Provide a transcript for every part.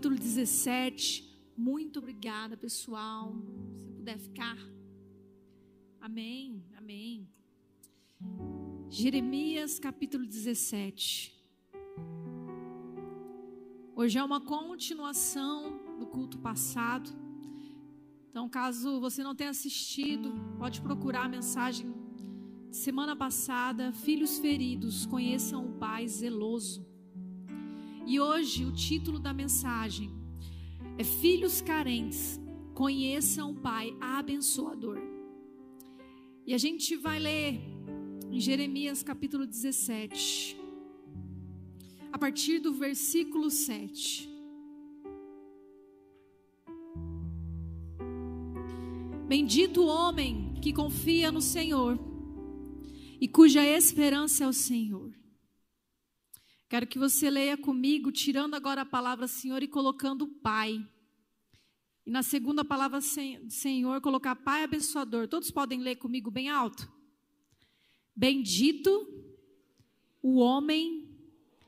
Capítulo 17. Muito obrigada, pessoal. Se puder ficar. Amém, amém. Jeremias, capítulo 17. Hoje é uma continuação do culto passado. Então, caso você não tenha assistido, pode procurar a mensagem de semana passada, Filhos Feridos, conheçam o Pai zeloso. E hoje o título da mensagem é Filhos Carentes, conheçam o Pai abençoador. E a gente vai ler em Jeremias capítulo 17, a partir do versículo 7. Bendito o homem que confia no Senhor e cuja esperança é o Senhor. Quero que você leia comigo, tirando agora a palavra Senhor e colocando Pai. E na segunda palavra Senhor, colocar Pai abençoador. Todos podem ler comigo bem alto? Bendito o homem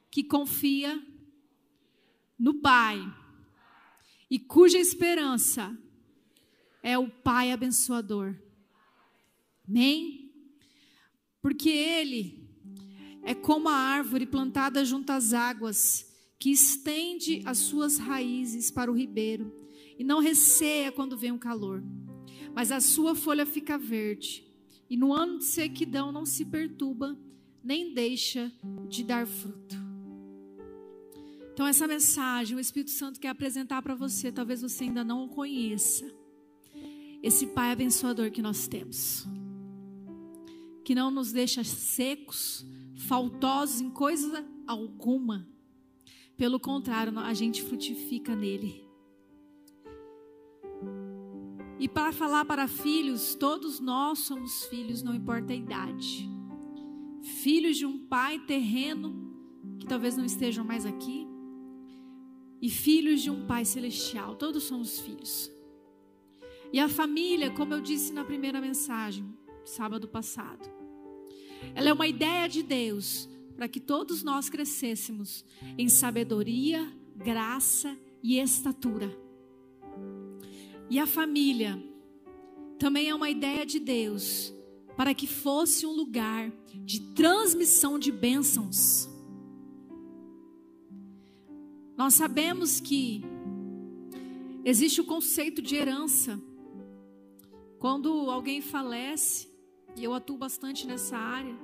que confia no Pai e cuja esperança é o Pai abençoador. Amém? Porque Ele é como a árvore plantada junto às águas, que estende as suas raízes para o ribeiro e não receia quando vem o calor, mas a sua folha fica verde, e no ano de sequidão não se perturba, nem deixa de dar fruto. Então, essa mensagem o Espírito Santo quer apresentar para você, talvez você ainda não o conheça esse Pai abençoador que nós temos, que não nos deixa secos, faltosos em coisa alguma. Pelo contrário, a gente frutifica nele. E para falar para filhos, todos nós somos filhos, não importa a idade. Filhos de um pai terreno, que talvez não estejam mais aqui, e filhos de um pai celestial, todos somos filhos. E a família, como eu disse na primeira mensagem, sábado passado, ela é uma ideia de Deus para que todos nós crescêssemos em sabedoria, graça e estatura. E a família também é uma ideia de Deus para que fosse um lugar de transmissão de bênçãos. Nós sabemos que existe o conceito de herança quando alguém falece, e eu atuo bastante nessa área,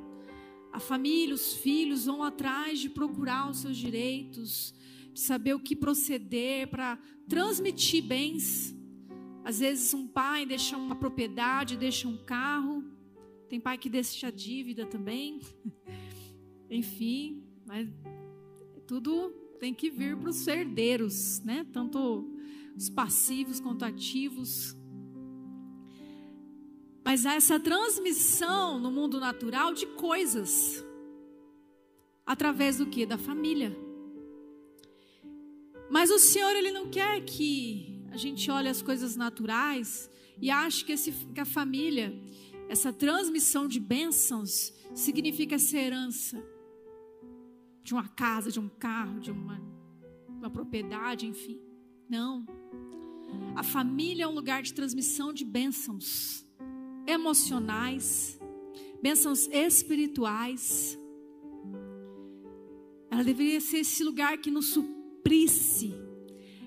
a família, os filhos vão atrás de procurar os seus direitos, de saber o que proceder para transmitir bens. Às vezes um pai deixa uma propriedade, deixa um carro, tem pai que deixa dívida também. Enfim, mas tudo tem que vir para os herdeiros, né? Tanto os passivos quanto ativos. Mas há essa transmissão no mundo natural de coisas. Através do que? Da família. Mas o Senhor, Ele não quer que a gente olhe as coisas naturais e ache que, esse, que a família, essa transmissão de bênçãos, significa essa herança de uma casa, de um carro, de uma, uma propriedade, enfim. Não. A família é um lugar de transmissão de bênçãos emocionais, bênçãos espirituais. Ela deveria ser esse lugar que nos suprisse,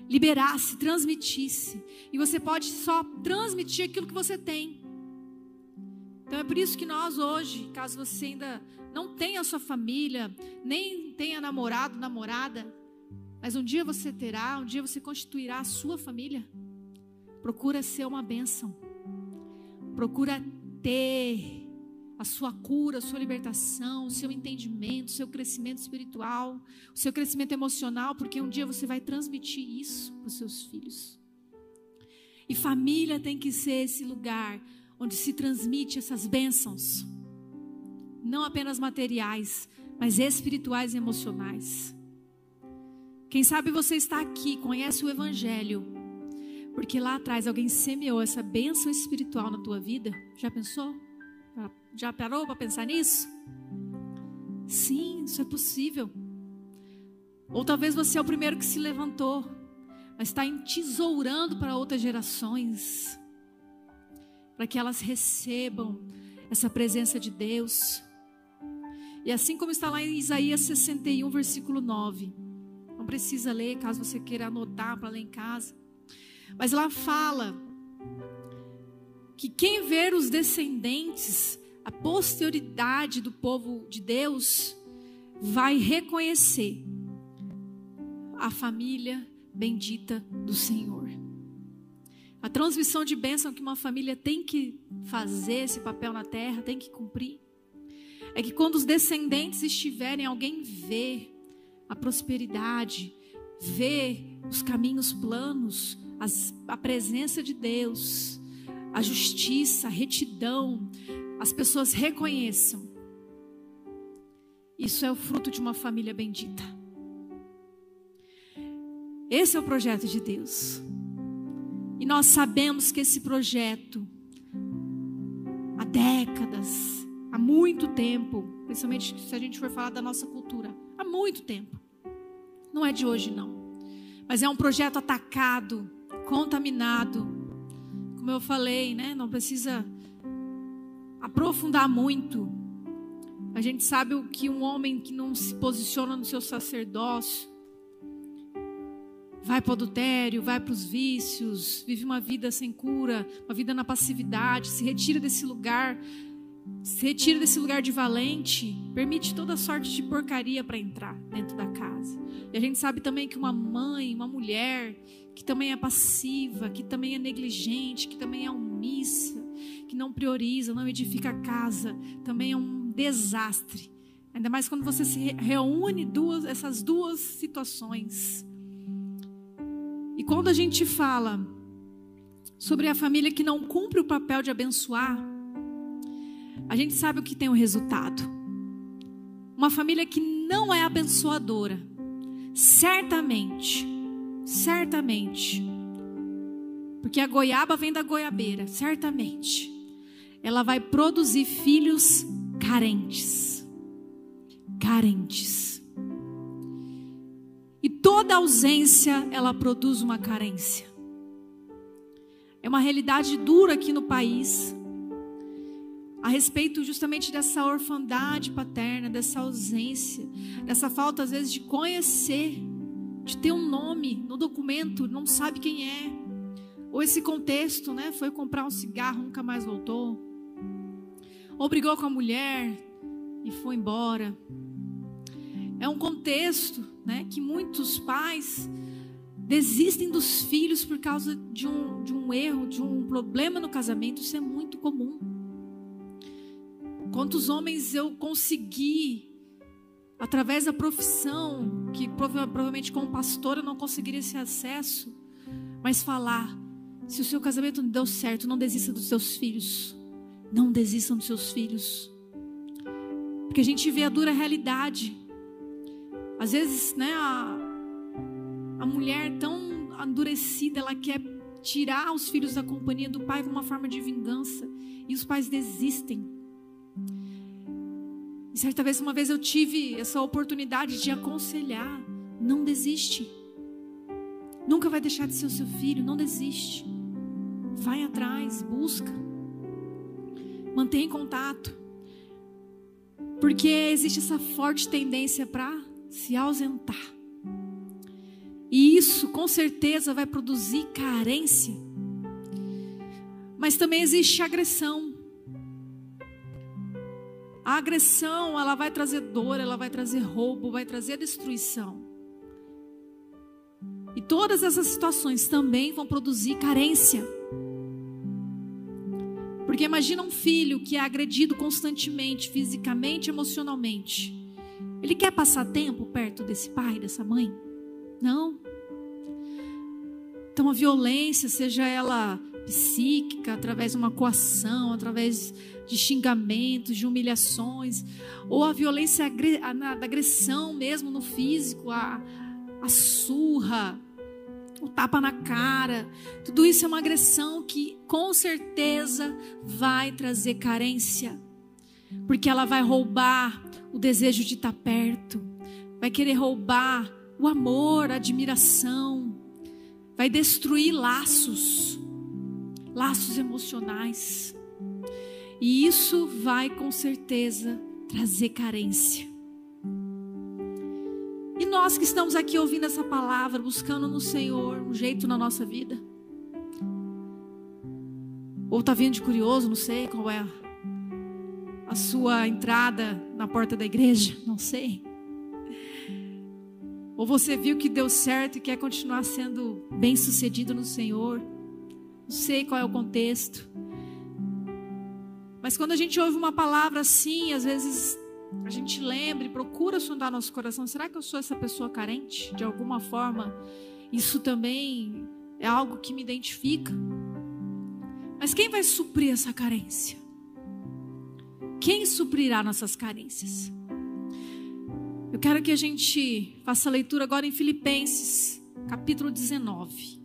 liberasse, transmitisse. E você pode só transmitir aquilo que você tem. Então é por isso que nós hoje, caso você ainda não tenha sua família, nem tenha namorado, namorada, mas um dia você terá, um dia você constituirá a sua família. Procura ser uma bênção procura ter a sua cura, a sua libertação, o seu entendimento, o seu crescimento espiritual, o seu crescimento emocional, porque um dia você vai transmitir isso para os seus filhos. E família tem que ser esse lugar onde se transmite essas bênçãos, não apenas materiais, mas espirituais e emocionais. Quem sabe você está aqui, conhece o Evangelho, porque lá atrás alguém semeou essa bênção espiritual na tua vida. Já pensou? Já parou para pensar nisso? Sim, isso é possível. Ou talvez você é o primeiro que se levantou, mas está entesourando para outras gerações, para que elas recebam essa presença de Deus. E assim como está lá em Isaías 61, versículo 9. Não precisa ler, caso você queira anotar para ler em casa. Mas lá fala que quem ver os descendentes, a posterioridade do povo de Deus, vai reconhecer a família bendita do Senhor. A transmissão de bênção que uma família tem que fazer esse papel na terra, tem que cumprir, é que quando os descendentes estiverem, alguém vê a prosperidade, vê os caminhos planos, as, a presença de Deus, a justiça, a retidão, as pessoas reconheçam. Isso é o fruto de uma família bendita. Esse é o projeto de Deus. E nós sabemos que esse projeto, há décadas, há muito tempo, principalmente se a gente for falar da nossa cultura, há muito tempo. Não é de hoje não. Mas é um projeto atacado, contaminado. Como eu falei, né? Não precisa aprofundar muito. A gente sabe o que um homem que não se posiciona no seu sacerdócio vai para o adultério, vai para os vícios, vive uma vida sem cura, uma vida na passividade, se retira desse lugar se retira desse lugar de valente, permite toda sorte de porcaria para entrar dentro da casa. E a gente sabe também que uma mãe, uma mulher que também é passiva, que também é negligente, que também é omissa, que não prioriza, não edifica a casa, também é um desastre. Ainda mais quando você se reúne duas, essas duas situações. E quando a gente fala sobre a família que não cumpre o papel de abençoar, a gente sabe o que tem o resultado. Uma família que não é abençoadora, certamente, certamente, porque a goiaba vem da goiabeira, certamente, ela vai produzir filhos carentes. Carentes. E toda ausência, ela produz uma carência. É uma realidade dura aqui no país a respeito justamente dessa orfandade paterna, dessa ausência, dessa falta às vezes de conhecer, de ter um nome no documento, não sabe quem é. Ou esse contexto, né? Foi comprar um cigarro, nunca mais voltou. Ou brigou com a mulher e foi embora. É um contexto, né, que muitos pais desistem dos filhos por causa de um, de um erro, de um problema no casamento. Isso é muito comum. Quantos homens eu consegui, através da profissão, que provavelmente como pastor eu não conseguiria esse acesso, mas falar: se o seu casamento não deu certo, não desista dos seus filhos. Não desistam dos seus filhos. Porque a gente vê a dura realidade. Às vezes, né, a, a mulher tão endurecida, ela quer tirar os filhos da companhia do pai como uma forma de vingança. E os pais desistem. E certa vez, uma vez eu tive essa oportunidade de aconselhar: não desiste. Nunca vai deixar de ser o seu filho, não desiste. Vai atrás, busca. Mantenha contato. Porque existe essa forte tendência para se ausentar. E isso com certeza vai produzir carência. Mas também existe agressão. A agressão, ela vai trazer dor, ela vai trazer roubo, vai trazer destruição. E todas essas situações também vão produzir carência. Porque imagina um filho que é agredido constantemente, fisicamente, emocionalmente. Ele quer passar tempo perto desse pai, dessa mãe? Não. Então a violência, seja ela psíquica, através de uma coação, através de xingamentos, de humilhações, ou a violência da agressão mesmo no físico, a, a surra, o tapa na cara, tudo isso é uma agressão que com certeza vai trazer carência, porque ela vai roubar o desejo de estar perto, vai querer roubar o amor, a admiração, vai destruir laços, laços emocionais. E isso vai com certeza trazer carência. E nós que estamos aqui ouvindo essa palavra, buscando no Senhor um jeito na nossa vida. Ou está vindo de curioso, não sei qual é a sua entrada na porta da igreja, não sei. Ou você viu que deu certo e quer continuar sendo bem sucedido no Senhor. Não sei qual é o contexto. Mas quando a gente ouve uma palavra assim, às vezes a gente lembra e procura sondar nosso coração: será que eu sou essa pessoa carente? De alguma forma, isso também é algo que me identifica. Mas quem vai suprir essa carência? Quem suprirá nossas carências? Eu quero que a gente faça a leitura agora em Filipenses, capítulo 19.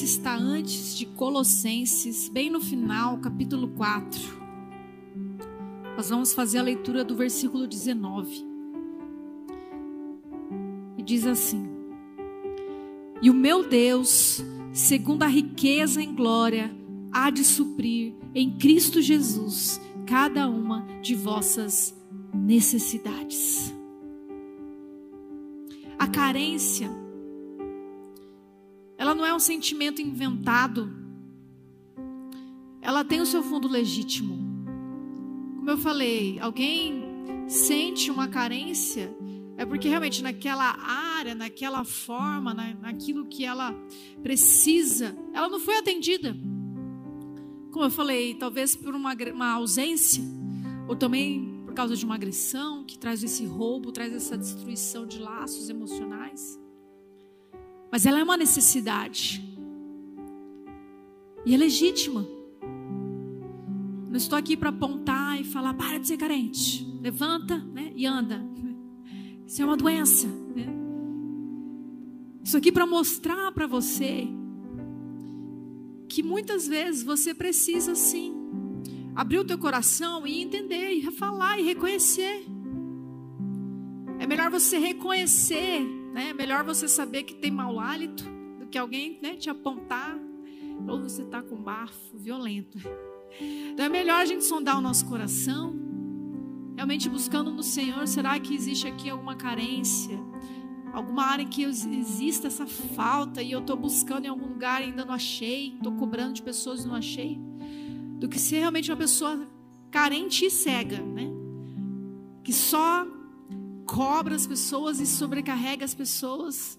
Filipenses está antes de Colossenses, bem no final, capítulo 4. Nós vamos fazer a leitura do versículo 19. E diz assim: E o meu Deus, segundo a riqueza em glória, há de suprir em Cristo Jesus cada uma de vossas necessidades. A carência não é um sentimento inventado. Ela tem o seu fundo legítimo. Como eu falei, alguém sente uma carência, é porque realmente naquela área, naquela forma, na, naquilo que ela precisa, ela não foi atendida. Como eu falei, talvez por uma, uma ausência, ou também por causa de uma agressão que traz esse roubo, traz essa destruição de laços emocionais. Mas ela é uma necessidade. E é legítima. Não estou aqui para apontar e falar, para de ser carente. Levanta né, e anda. Isso é uma doença. Né? Isso aqui para mostrar para você que muitas vezes você precisa sim abrir o teu coração e entender, e falar e reconhecer. É melhor você reconhecer né? É melhor você saber que tem mau hálito do que alguém né, te apontar ou você está com bafo violento. Então é melhor a gente sondar o nosso coração, realmente buscando no Senhor. Será que existe aqui alguma carência? Alguma área em que exista essa falta e eu estou buscando em algum lugar e ainda não achei, estou cobrando de pessoas e não achei? Do que ser realmente uma pessoa carente e cega, né? Que só cobra as pessoas e sobrecarrega as pessoas.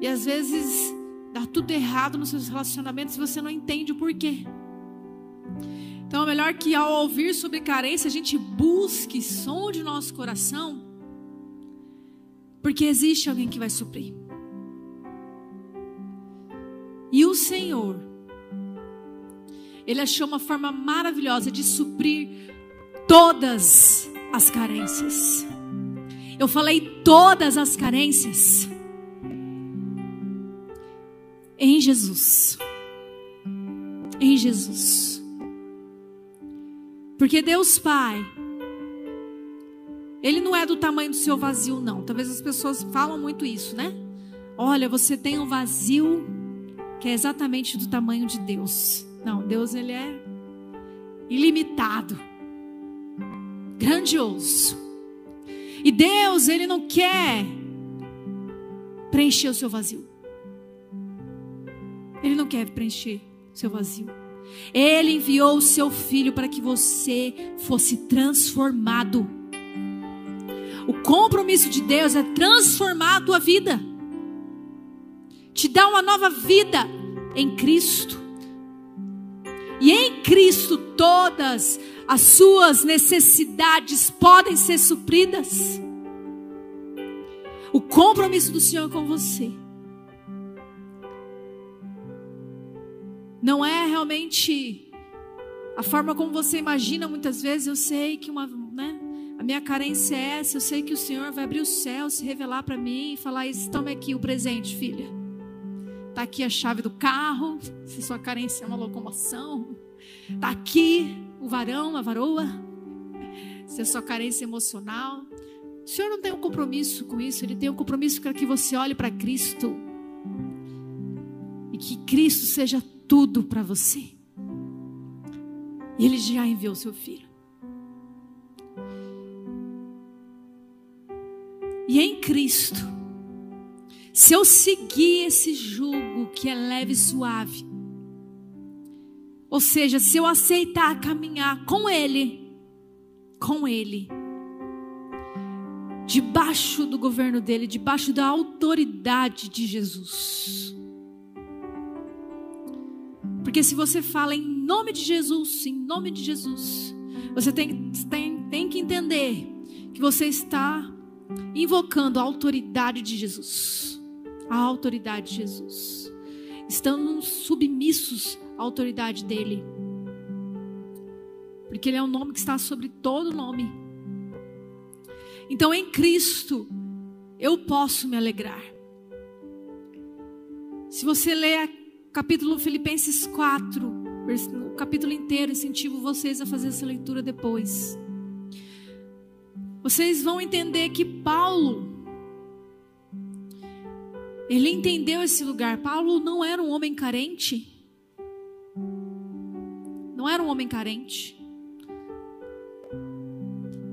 E às vezes dá tudo errado nos seus relacionamentos e você não entende o porquê. Então é melhor que ao ouvir sobre carência a gente busque som de nosso coração, porque existe alguém que vai suprir. E o Senhor, Ele achou uma forma maravilhosa de suprir todas as carências. Eu falei todas as carências em Jesus. Em Jesus. Porque Deus Pai, Ele não é do tamanho do seu vazio, não. Talvez as pessoas falam muito isso, né? Olha, você tem um vazio que é exatamente do tamanho de Deus. Não, Deus ele é ilimitado, grandioso. E Deus, Ele não quer preencher o seu vazio. quer preencher seu vazio. Ele enviou o seu filho para que você fosse transformado. O compromisso de Deus é transformar a tua vida, te dar uma nova vida em Cristo. E em Cristo todas as suas necessidades podem ser supridas. O compromisso do Senhor com você não é realmente a forma como você imagina muitas vezes. Eu sei que uma, né, a minha carência é essa. Eu sei que o Senhor vai abrir o céu, se revelar para mim e falar: Toma aqui o presente, filha. Está aqui a chave do carro, se sua carência é uma locomoção. Está aqui o varão, a varoa, se a sua carência é emocional. O Senhor não tem um compromisso com isso, Ele tem um compromisso para que você olhe para Cristo e que Cristo seja tudo para você. E Ele já enviou seu filho. E em Cristo, se eu seguir esse jugo que é leve e suave, ou seja, se eu aceitar caminhar com Ele, com Ele, debaixo do governo dele, debaixo da autoridade de Jesus. Porque se você fala em nome de Jesus, em nome de Jesus, você tem, tem, tem que entender que você está invocando a autoridade de Jesus a autoridade de Jesus. Estamos submissos à autoridade dele. Porque ele é o nome que está sobre todo nome. Então em Cristo eu posso me alegrar. Se você ler capítulo Filipenses 4, o capítulo inteiro, incentivo vocês a fazer essa leitura depois. Vocês vão entender que Paulo ele entendeu esse lugar. Paulo não era um homem carente. Não era um homem carente.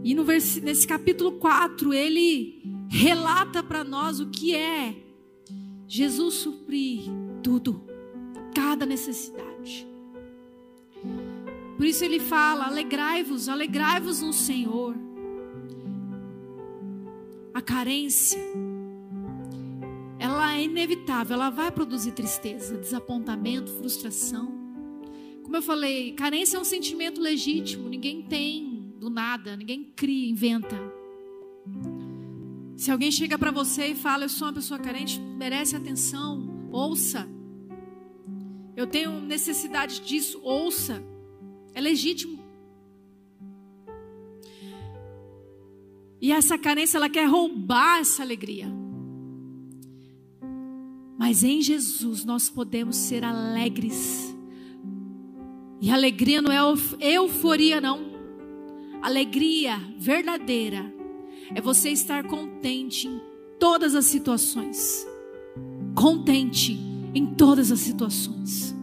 E no vers... nesse capítulo 4, ele relata para nós o que é Jesus suprir tudo, cada necessidade. Por isso ele fala: alegrai-vos, alegrai-vos no Senhor. A carência é inevitável, ela vai produzir tristeza, desapontamento, frustração. Como eu falei, carência é um sentimento legítimo, ninguém tem do nada, ninguém cria, inventa. Se alguém chega para você e fala, eu sou uma pessoa carente, merece atenção, ouça. Eu tenho necessidade disso, ouça. É legítimo. E essa carência, ela quer roubar essa alegria. Mas em Jesus nós podemos ser alegres. E alegria não é euforia, não. Alegria verdadeira é você estar contente em todas as situações. Contente em todas as situações.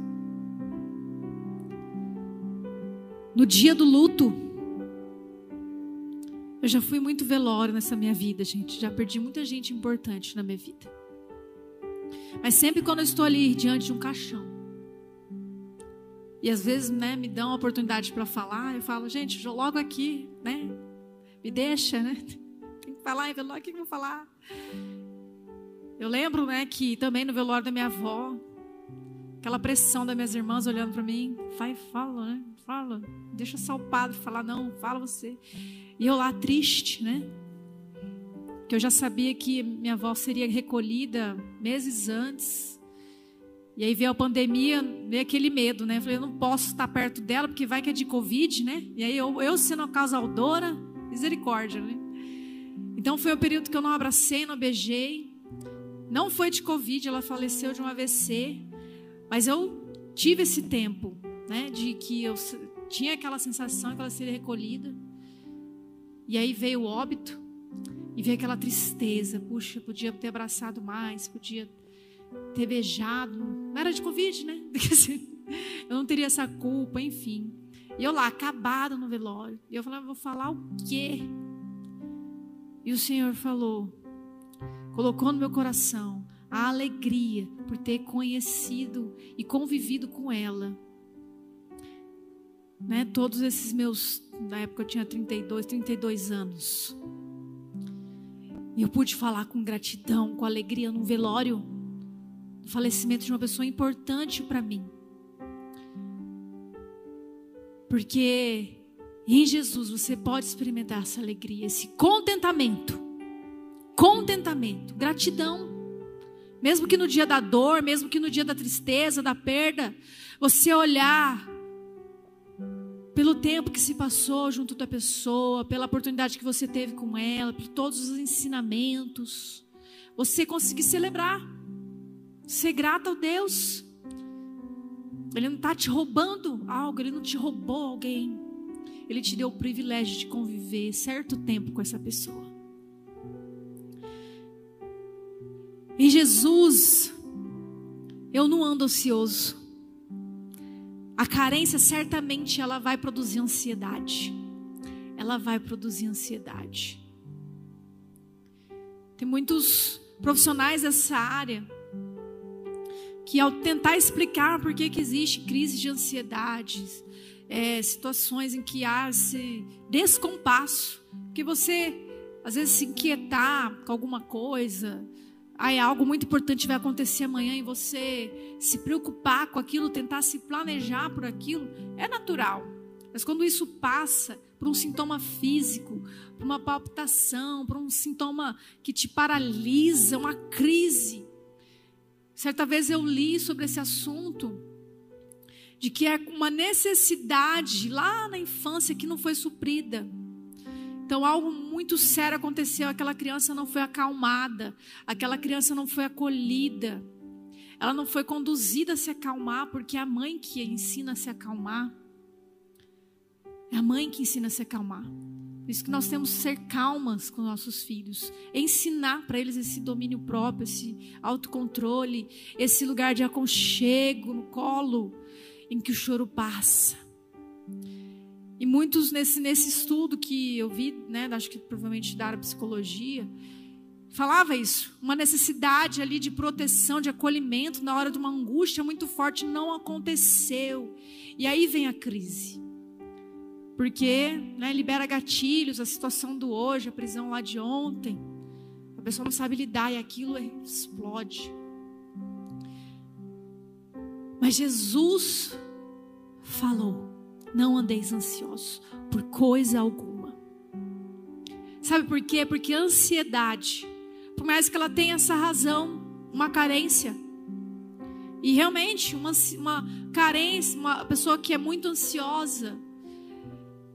No dia do luto, eu já fui muito velório nessa minha vida, gente. Já perdi muita gente importante na minha vida. Mas sempre quando eu estou ali diante de um caixão, e às vezes né, me dão a oportunidade para falar, eu falo, gente, logo aqui, né? Me deixa, né? Tem que falar em velório, o que eu vou falar? Eu lembro, né, que também no velório da minha avó, aquela pressão das minhas irmãs olhando para mim, vai, fala, né? Fala, deixa só o padre falar, não, fala você. E eu lá triste, né? Que eu já sabia que minha avó seria recolhida meses antes. E aí veio a pandemia, veio aquele medo, né? Eu falei, eu não posso estar perto dela, porque vai que é de Covid, né? E aí eu, eu sendo a causadora, misericórdia, né? Então foi o período que eu não abracei, não beijei. Não foi de Covid, ela faleceu de um AVC. Mas eu tive esse tempo, né? De que eu tinha aquela sensação que ela seria recolhida. E aí veio o óbito. E ver aquela tristeza, puxa, podia ter abraçado mais, podia ter beijado. Não era de Covid, né? Eu não teria essa culpa, enfim. E eu lá, acabada no velório. E eu falava, vou falar o quê? E o Senhor falou, colocou no meu coração: a alegria por ter conhecido e convivido com ela. Né, todos esses meus, na época eu tinha 32, 32 anos. E eu pude falar com gratidão, com alegria no velório, no falecimento de uma pessoa importante para mim. Porque em Jesus você pode experimentar essa alegria, esse contentamento. Contentamento, gratidão. Mesmo que no dia da dor, mesmo que no dia da tristeza, da perda, você olhar pelo tempo que se passou junto da pessoa, pela oportunidade que você teve com ela, por todos os ensinamentos, você conseguir celebrar, ser grato ao Deus. Ele não está te roubando algo, ele não te roubou alguém. Ele te deu o privilégio de conviver certo tempo com essa pessoa. Em Jesus, eu não ando ansioso. A carência certamente ela vai produzir ansiedade. Ela vai produzir ansiedade. Tem muitos profissionais dessa área que ao tentar explicar por que, que existe crise de ansiedade, é, situações em que há esse descompasso, que você às vezes se inquietar com alguma coisa, aí algo muito importante vai acontecer amanhã e você se preocupar com aquilo, tentar se planejar por aquilo, é natural. Mas quando isso passa por um sintoma físico, por uma palpitação, por um sintoma que te paralisa, uma crise. Certa vez eu li sobre esse assunto, de que é uma necessidade lá na infância que não foi suprida. Então, algo muito sério aconteceu. Aquela criança não foi acalmada, aquela criança não foi acolhida, ela não foi conduzida a se acalmar, porque é a mãe que ensina a se acalmar. É a mãe que ensina a se acalmar. Por isso que nós temos que ser calmas com nossos filhos, ensinar para eles esse domínio próprio, esse autocontrole, esse lugar de aconchego no colo em que o choro passa. E muitos nesse, nesse estudo que eu vi, né, acho que provavelmente da psicologia, falava isso, uma necessidade ali de proteção, de acolhimento na hora de uma angústia muito forte não aconteceu. E aí vem a crise. Porque né, libera gatilhos, a situação do hoje, a prisão lá de ontem. A pessoa não sabe lidar e aquilo explode. Mas Jesus falou: não andeis ansiosos por coisa alguma. Sabe por quê? Porque a ansiedade, por mais que ela tenha essa razão, uma carência, e realmente uma, uma carência, uma pessoa que é muito ansiosa,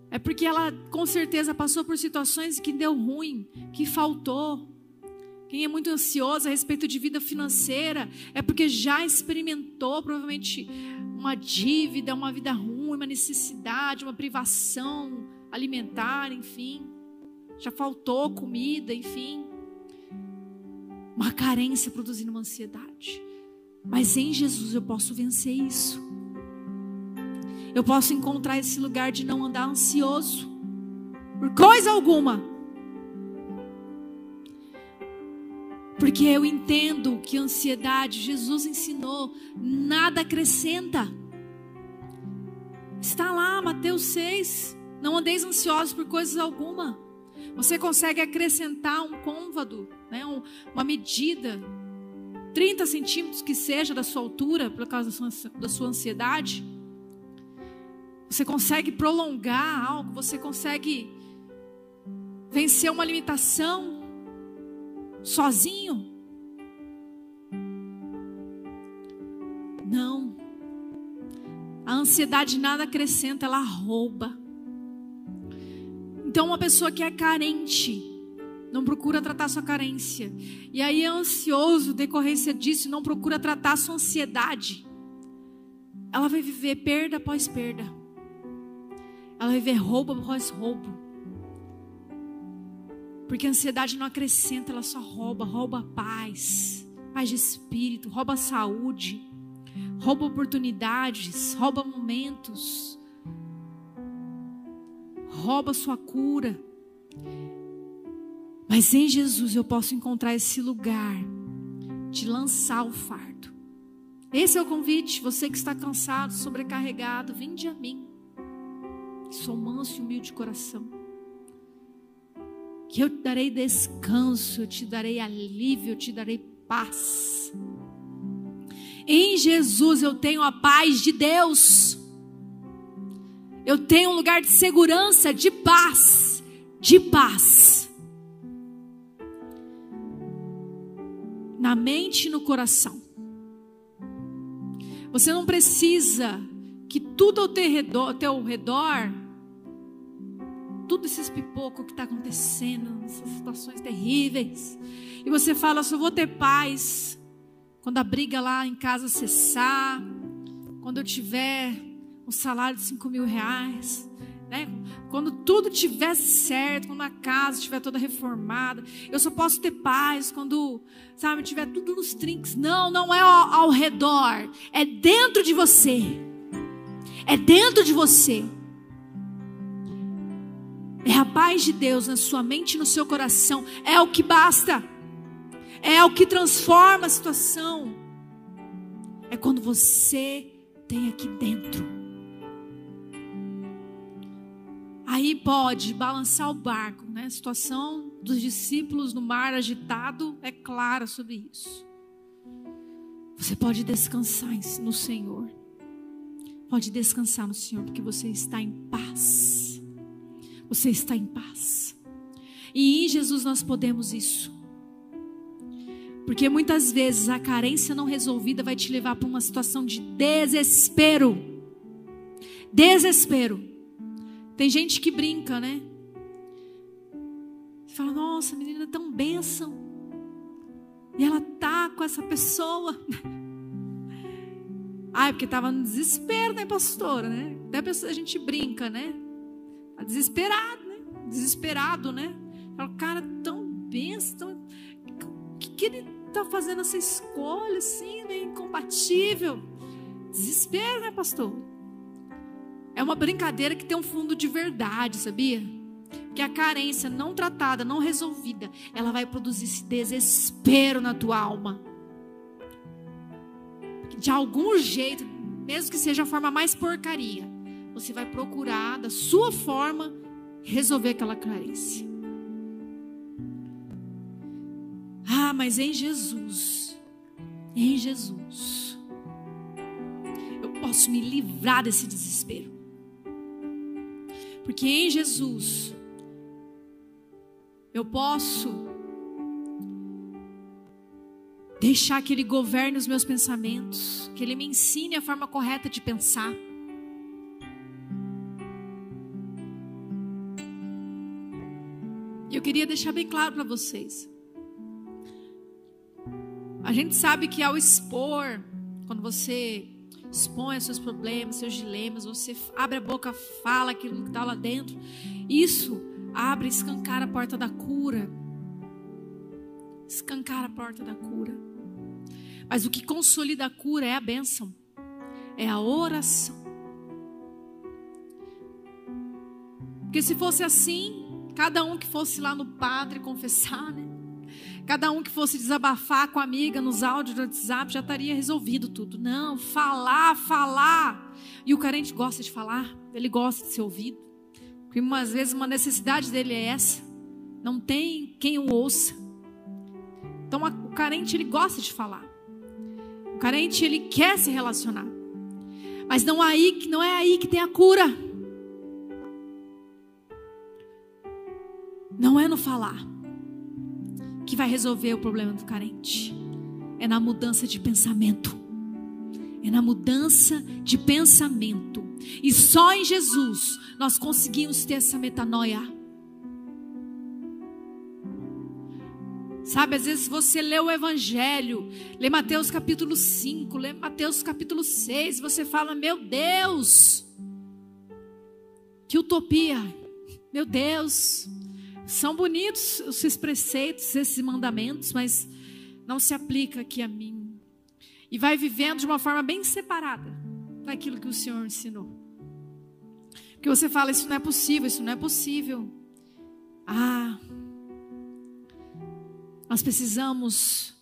é porque ela com certeza passou por situações que deu ruim, que faltou. Quem é muito ansioso a respeito de vida financeira é porque já experimentou provavelmente uma dívida, uma vida ruim, uma necessidade, uma privação alimentar, enfim. Já faltou comida, enfim. Uma carência produzindo uma ansiedade. Mas em Jesus eu posso vencer isso. Eu posso encontrar esse lugar de não andar ansioso por coisa alguma. Porque eu entendo que ansiedade, Jesus ensinou, nada acrescenta. Está lá, Mateus 6. Não andeis ansiosos por coisas alguma. Você consegue acrescentar um côvado, né, uma medida, 30 centímetros que seja da sua altura, por causa da sua, da sua ansiedade. Você consegue prolongar algo, você consegue vencer uma limitação sozinho? Não. A ansiedade nada acrescenta, ela rouba. Então, uma pessoa que é carente, não procura tratar sua carência. E aí é ansioso, decorrência disso, não procura tratar sua ansiedade. Ela vai viver perda após perda. Ela vai viver roubo após roubo. Porque a ansiedade não acrescenta, ela só rouba, rouba paz, paz de espírito, rouba saúde, rouba oportunidades, rouba momentos, rouba sua cura. Mas em Jesus eu posso encontrar esse lugar de lançar o fardo. Esse é o convite. Você que está cansado, sobrecarregado, vinde a mim. Sou manso e humilde de coração. Que eu te darei descanso, eu te darei alívio, eu te darei paz. Em Jesus eu tenho a paz de Deus. Eu tenho um lugar de segurança, de paz, de paz. Na mente e no coração. Você não precisa que tudo ao teu redor, teu redor tudo esses pipocos que está acontecendo, essas situações terríveis. E você fala, só vou ter paz quando a briga lá em casa cessar, quando eu tiver um salário de 5 mil reais, né? quando tudo tiver certo, quando a casa estiver toda reformada, eu só posso ter paz quando, sabe, tiver tudo nos trinques. Não, não é ao, ao redor, é dentro de você. É dentro de você. É a paz de Deus na sua mente e no seu coração. É o que basta. É o que transforma a situação. É quando você tem aqui dentro. Aí pode balançar o barco, né? A situação dos discípulos no mar agitado é clara sobre isso. Você pode descansar no Senhor. Pode descansar no Senhor, porque você está em paz. Você está em paz. E em Jesus nós podemos isso. Porque muitas vezes a carência não resolvida vai te levar para uma situação de desespero. Desespero. Tem gente que brinca, né? Fala, nossa, a menina é tão bênção. E ela tá com essa pessoa. Ai, porque estava no desespero, né, pastora, né? Até a gente brinca, né? Tá desesperado, né? Desesperado, né? Fala, cara, tão benção, tão... que, que ele tá fazendo essa escolha assim, né? Incompatível. Desespero, né, pastor? É uma brincadeira que tem um fundo de verdade, sabia? Que a carência não tratada, não resolvida, ela vai produzir esse desespero na tua alma de algum jeito, mesmo que seja a forma mais porcaria, você vai procurar da sua forma resolver aquela carência. Ah, mas em Jesus, em Jesus, eu posso me livrar desse desespero. Porque em Jesus, eu posso Deixar que Ele governe os meus pensamentos, que Ele me ensine a forma correta de pensar. E eu queria deixar bem claro para vocês. A gente sabe que ao expor, quando você expõe os seus problemas, seus dilemas, você abre a boca, fala aquilo que está lá dentro, isso abre, escancar a porta da cura. Escancar a porta da cura. Mas o que consolida a cura é a bênção, é a oração. Porque se fosse assim, cada um que fosse lá no padre confessar, né? Cada um que fosse desabafar com a amiga nos áudios do WhatsApp já estaria resolvido tudo. Não, falar, falar. E o carente gosta de falar, ele gosta de ser ouvido. Porque às vezes uma necessidade dele é essa. Não tem quem o ouça. Então o carente ele gosta de falar. O carente ele quer se relacionar. Mas não aí, não é aí que tem a cura. Não é no falar vai resolver o problema do carente. É na mudança de pensamento. É na mudança de pensamento. E só em Jesus nós conseguimos ter essa metanoia. Sabe, às vezes você lê o Evangelho, lê Mateus capítulo 5, lê Mateus capítulo 6, você fala, meu Deus, que utopia, meu Deus, são bonitos esses preceitos, esses mandamentos, mas não se aplica aqui a mim. E vai vivendo de uma forma bem separada daquilo que o Senhor ensinou. Porque você fala, isso não é possível, isso não é possível. Ah, nós precisamos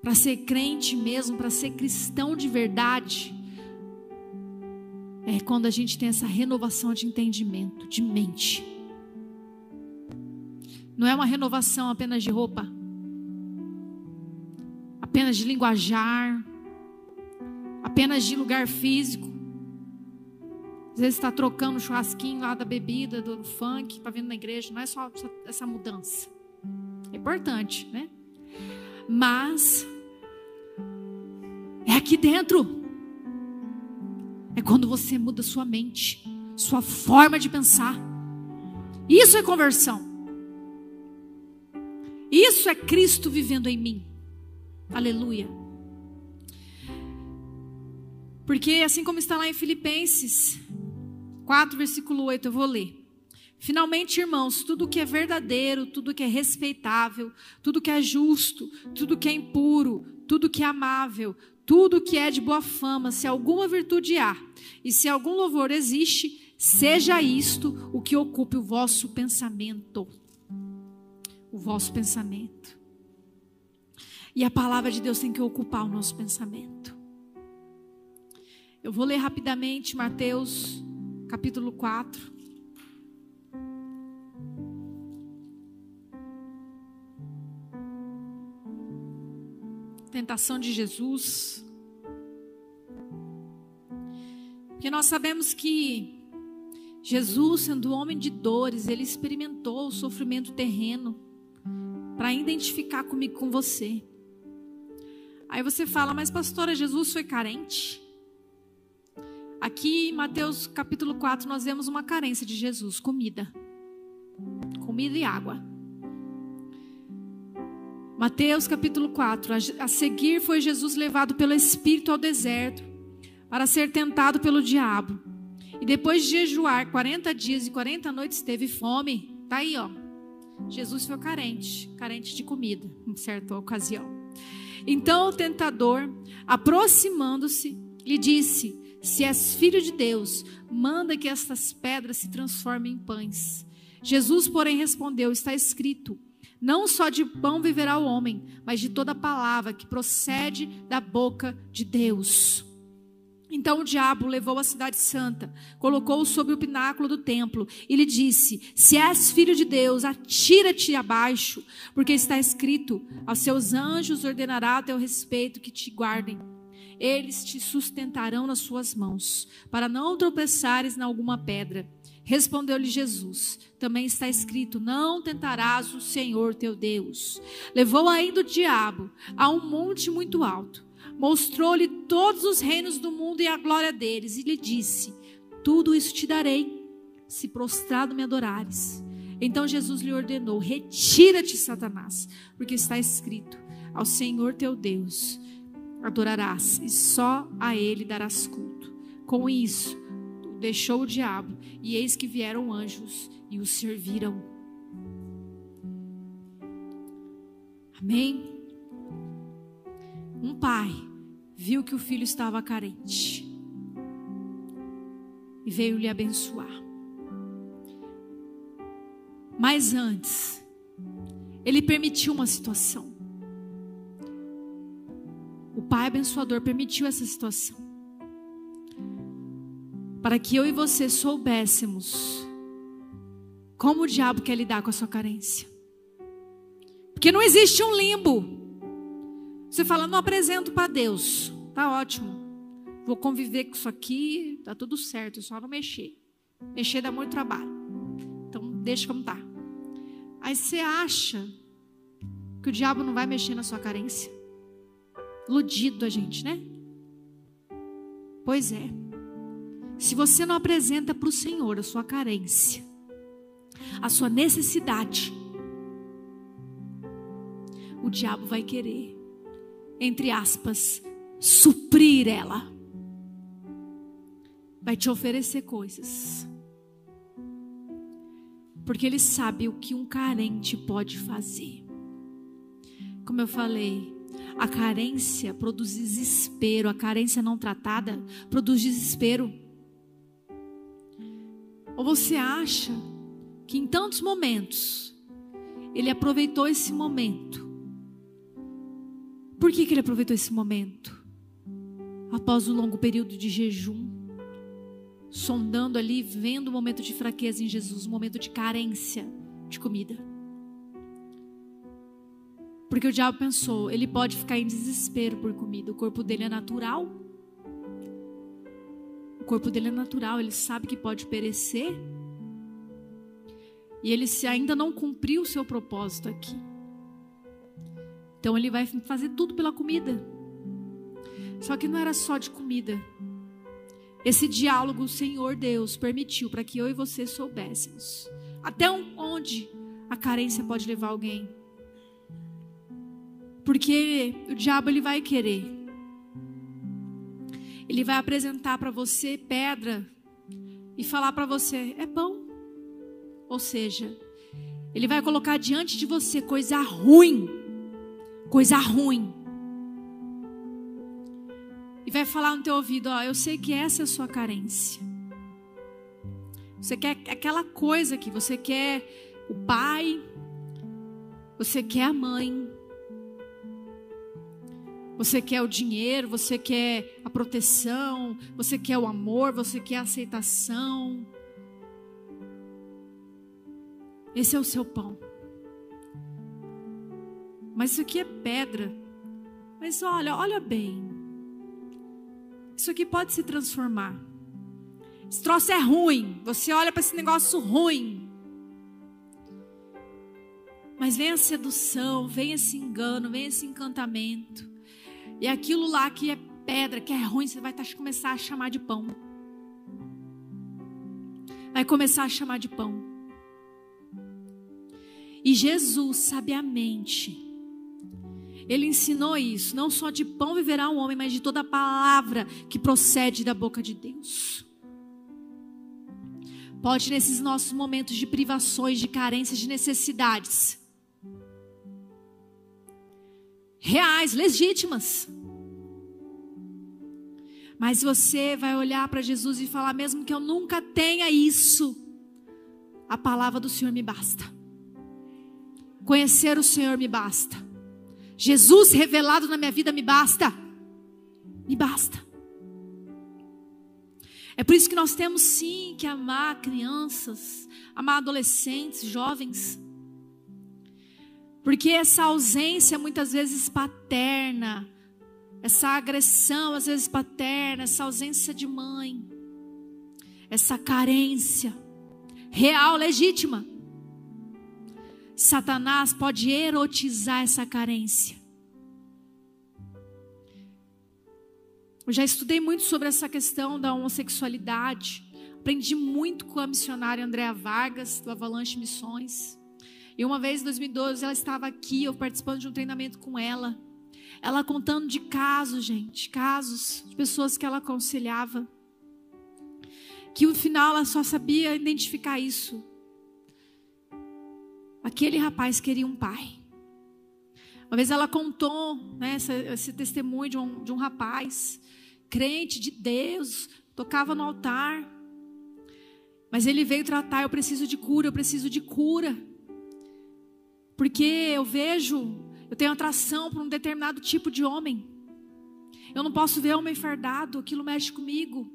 para ser crente mesmo, para ser cristão de verdade, é quando a gente tem essa renovação de entendimento, de mente. Não é uma renovação apenas de roupa, apenas de linguajar, apenas de lugar físico. Às vezes está trocando o churrasquinho lá da bebida, do funk, para vir na igreja. Não é só essa mudança. É importante, né? Mas é aqui dentro. É quando você muda sua mente, sua forma de pensar. Isso é conversão. Isso é Cristo vivendo em mim. Aleluia. Porque assim como está lá em Filipenses 4, versículo 8, eu vou ler. Finalmente, irmãos, tudo que é verdadeiro, tudo que é respeitável, tudo que é justo, tudo que é impuro, tudo que é amável, tudo que é de boa fama, se alguma virtude há e se algum louvor existe, seja isto o que ocupe o vosso pensamento. O vosso pensamento. E a palavra de Deus tem que ocupar o nosso pensamento. Eu vou ler rapidamente Mateus capítulo 4. tentação de Jesus. Porque nós sabemos que Jesus, sendo homem de dores, ele experimentou o sofrimento terreno para identificar comigo com você. Aí você fala, mas pastora, Jesus foi carente? Aqui em Mateus capítulo 4 nós vemos uma carência de Jesus, comida. Comida e água. Mateus capítulo 4. A seguir foi Jesus levado pelo Espírito ao deserto para ser tentado pelo diabo. E depois de jejuar 40 dias e 40 noites teve fome. Tá aí, ó. Jesus foi carente, carente de comida, em certa ocasião. Então o tentador, aproximando-se, lhe disse: Se és filho de Deus, manda que estas pedras se transformem em pães. Jesus, porém, respondeu: Está escrito: não só de pão viverá o homem, mas de toda palavra que procede da boca de Deus. Então o diabo levou a cidade santa, colocou-o sobre o pináculo do templo e lhe disse: Se és filho de Deus, atira-te abaixo, porque está escrito: Aos seus anjos ordenará a teu respeito que te guardem. Eles te sustentarão nas suas mãos, para não tropeçares em alguma pedra. Respondeu-lhe Jesus: Também está escrito: Não tentarás o Senhor teu Deus. Levou ainda o diabo a um monte muito alto, mostrou-lhe todos os reinos do mundo e a glória deles, e lhe disse: Tudo isso te darei, se prostrado me adorares. Então Jesus lhe ordenou: Retira-te, Satanás, porque está escrito: Ao Senhor teu Deus adorarás, e só a Ele darás culto. Com isso, deixou o diabo, e eis que vieram anjos e o serviram. Amém? Um pai viu que o filho estava carente e veio lhe abençoar. Mas antes, ele permitiu uma situação. O pai abençoador permitiu essa situação para que eu e você soubéssemos como o diabo quer lidar com a sua carência. Porque não existe um limbo. Você fala, não apresento para Deus. Tá ótimo. Vou conviver com isso aqui, tá tudo certo, é só não mexer. Mexer dá muito trabalho. Então deixa como tá. Aí você acha que o diabo não vai mexer na sua carência? Iludido a gente, né? Pois é. Se você não apresenta para o Senhor a sua carência, a sua necessidade, o diabo vai querer, entre aspas, suprir ela. Vai te oferecer coisas. Porque ele sabe o que um carente pode fazer. Como eu falei, a carência produz desespero, a carência não tratada produz desespero. Ou você acha que em tantos momentos ele aproveitou esse momento Por que, que ele aproveitou esse momento? Após um longo período de jejum, sondando ali, vendo o momento de fraqueza em Jesus, um momento de carência de comida. Porque o diabo pensou, ele pode ficar em desespero por comida, o corpo dele é natural. O corpo dele é natural, ele sabe que pode perecer. E ele se ainda não cumpriu o seu propósito aqui. Então ele vai fazer tudo pela comida. Só que não era só de comida. Esse diálogo o Senhor Deus permitiu para que eu e você soubéssemos até onde a carência pode levar alguém. Porque o diabo ele vai querer. Ele vai apresentar para você pedra e falar para você é pão. Ou seja, ele vai colocar diante de você coisa ruim. Coisa ruim. E vai falar no teu ouvido, ó, eu sei que essa é a sua carência. Você quer aquela coisa que você quer o pai, você quer a mãe, você quer o dinheiro, você quer a proteção, você quer o amor, você quer a aceitação. Esse é o seu pão. Mas isso aqui é pedra. Mas olha, olha bem. Isso aqui pode se transformar. Esse troço é ruim. Você olha para esse negócio ruim. Mas vem a sedução, vem esse engano, vem esse encantamento. E aquilo lá que é pedra, que é ruim, você vai tá, começar a chamar de pão. Vai começar a chamar de pão. E Jesus, sabiamente, ele ensinou isso. Não só de pão viverá o homem, mas de toda palavra que procede da boca de Deus. Pode, nesses nossos momentos de privações, de carências, de necessidades, reais, legítimas. Mas você vai olhar para Jesus e falar: mesmo que eu nunca tenha isso, a palavra do Senhor me basta. Conhecer o Senhor me basta. Jesus revelado na minha vida me basta. Me basta. É por isso que nós temos sim que amar crianças, amar adolescentes, jovens. Porque essa ausência muitas vezes paterna, essa agressão às vezes paterna, essa ausência de mãe, essa carência real, legítima. Satanás pode erotizar essa carência. Eu já estudei muito sobre essa questão da homossexualidade. Aprendi muito com a missionária Andréa Vargas, do Avalanche Missões. E uma vez, em 2012, ela estava aqui, eu participando de um treinamento com ela. Ela contando de casos, gente, casos de pessoas que ela aconselhava. Que no final ela só sabia identificar isso. Aquele rapaz queria um pai. Uma vez ela contou né, esse, esse testemunho de um, de um rapaz crente de Deus, tocava no altar. Mas ele veio tratar, eu preciso de cura, eu preciso de cura. Porque eu vejo, eu tenho atração por um determinado tipo de homem. Eu não posso ver homem fardado, aquilo mexe comigo.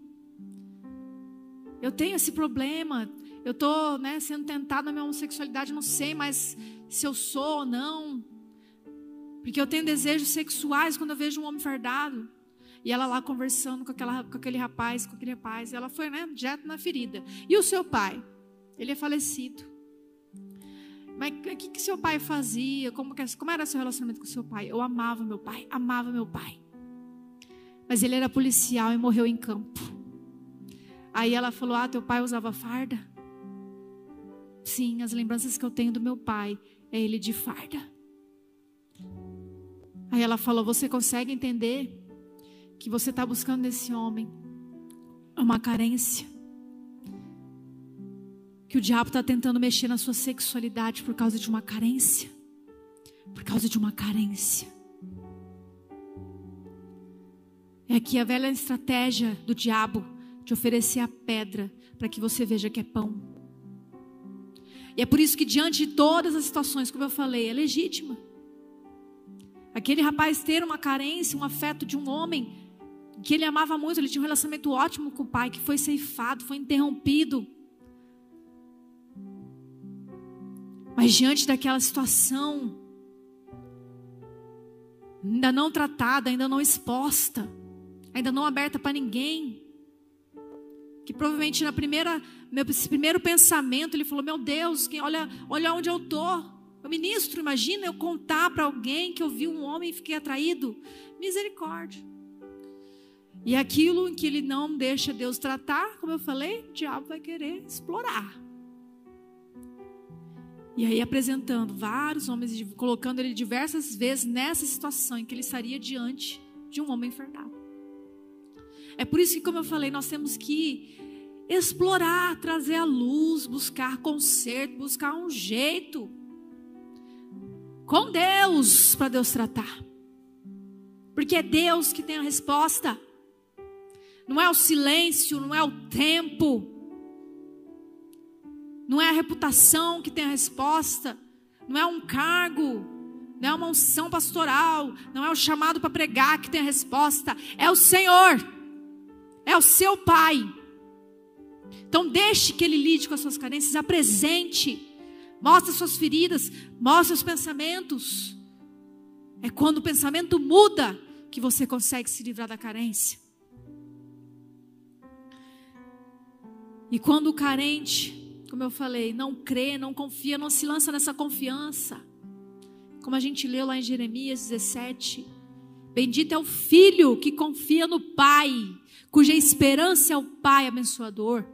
Eu tenho esse problema. Eu estou né, sendo tentado na minha homossexualidade, não sei mais se eu sou ou não. Porque eu tenho desejos sexuais quando eu vejo um homem fardado. E ela lá conversando com, aquela, com aquele rapaz, com aquele rapaz. Ela foi, né, direto na ferida. E o seu pai? Ele é falecido. Mas o que, que seu pai fazia? Como, que, como era seu relacionamento com seu pai? Eu amava meu pai, amava meu pai. Mas ele era policial e morreu em campo. Aí ela falou: Ah, teu pai usava farda? Sim, as lembranças que eu tenho do meu pai é ele de farda. Aí ela falou: Você consegue entender que você está buscando nesse homem é uma carência. Que o diabo está tentando mexer na sua sexualidade por causa de uma carência. Por causa de uma carência. É aqui a velha estratégia do diabo de oferecer a pedra para que você veja que é pão. E é por isso que diante de todas as situações, como eu falei, é legítima. Aquele rapaz ter uma carência, um afeto de um homem que ele amava muito, ele tinha um relacionamento ótimo com o pai, que foi ceifado, foi interrompido. Mas diante daquela situação, ainda não tratada, ainda não exposta, ainda não aberta para ninguém, que provavelmente na primeira, meu primeiro pensamento ele falou: Meu Deus, quem, olha, olha onde eu tô. O ministro, imagina eu contar para alguém que eu vi um homem e fiquei atraído. Misericórdia. E aquilo em que ele não deixa Deus tratar, como eu falei, o diabo vai querer explorar. E aí apresentando vários homens, colocando ele diversas vezes nessa situação em que ele estaria diante de um homem infernal. É por isso que, como eu falei, nós temos que explorar, trazer a luz, buscar conserto, buscar um jeito com Deus para Deus tratar. Porque é Deus que tem a resposta. Não é o silêncio, não é o tempo, não é a reputação que tem a resposta, não é um cargo, não é uma unção pastoral, não é o chamado para pregar que tem a resposta, é o Senhor, é o seu Pai. Então deixe que Ele lide com as suas carências, apresente, mostre suas feridas, mostre os pensamentos. É quando o pensamento muda que você consegue se livrar da carência. E quando o carente, como eu falei, não crê, não confia, não se lança nessa confiança, como a gente leu lá em Jeremias 17, bendito é o filho que confia no Pai, cuja esperança é o Pai abençoador.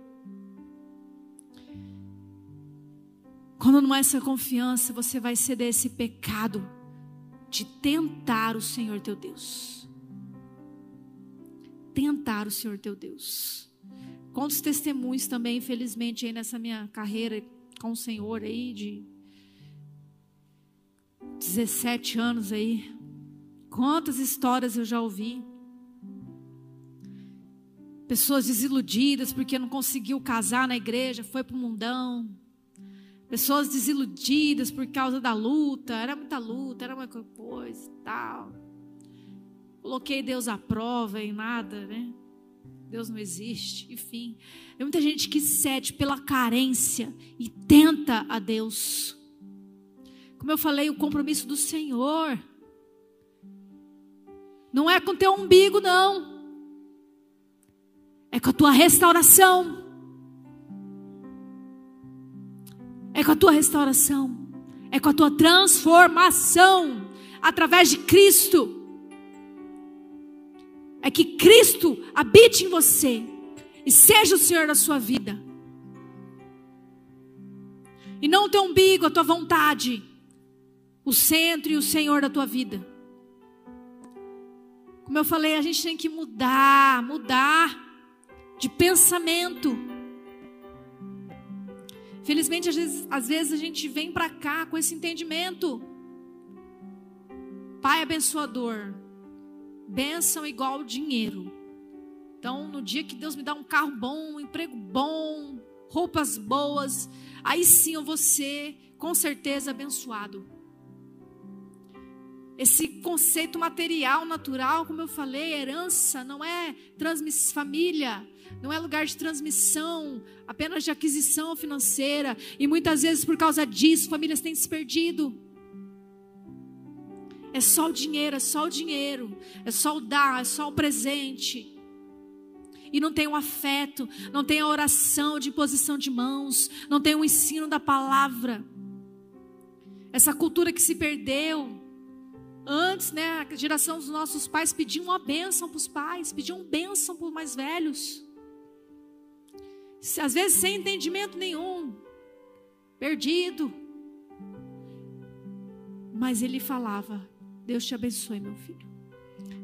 Quando não é essa confiança, você vai ceder esse pecado de tentar o Senhor teu Deus. Tentar o Senhor teu Deus. Quantos testemunhos também, infelizmente, aí nessa minha carreira com o Senhor aí, de 17 anos aí. Quantas histórias eu já ouvi. Pessoas desiludidas porque não conseguiu casar na igreja, foi para o mundão. Pessoas desiludidas por causa da luta, era muita luta, era uma coisa e tal. Coloquei Deus à prova e nada, né? Deus não existe, enfim. Tem muita gente que cede pela carência e tenta a Deus. Como eu falei, o compromisso do Senhor não é com teu umbigo, não. É com a tua restauração. É com a tua restauração. É com a tua transformação através de Cristo é que Cristo habite em você e seja o Senhor da sua vida. E não o teu umbigo, a tua vontade, o centro e o Senhor da tua vida. Como eu falei, a gente tem que mudar, mudar de pensamento. Felizmente, às vezes, às vezes a gente vem para cá com esse entendimento. Pai abençoador, Bênção igual dinheiro. Então, no dia que Deus me dá um carro bom, um emprego bom, roupas boas, aí sim eu vou ser, com certeza, abençoado. Esse conceito material, natural, como eu falei, herança, não é transmissão, família, não é lugar de transmissão, apenas de aquisição financeira. E muitas vezes, por causa disso, famílias têm se perdido. É só o dinheiro, é só o dinheiro, é só o dar, é só o presente. E não tem o afeto, não tem a oração de posição de mãos, não tem o ensino da palavra. Essa cultura que se perdeu. Antes, né, a geração dos nossos pais pediam uma bênção para os pais, pediam bênção para os mais velhos. Às vezes sem entendimento nenhum, perdido. Mas ele falava: Deus te abençoe, meu filho.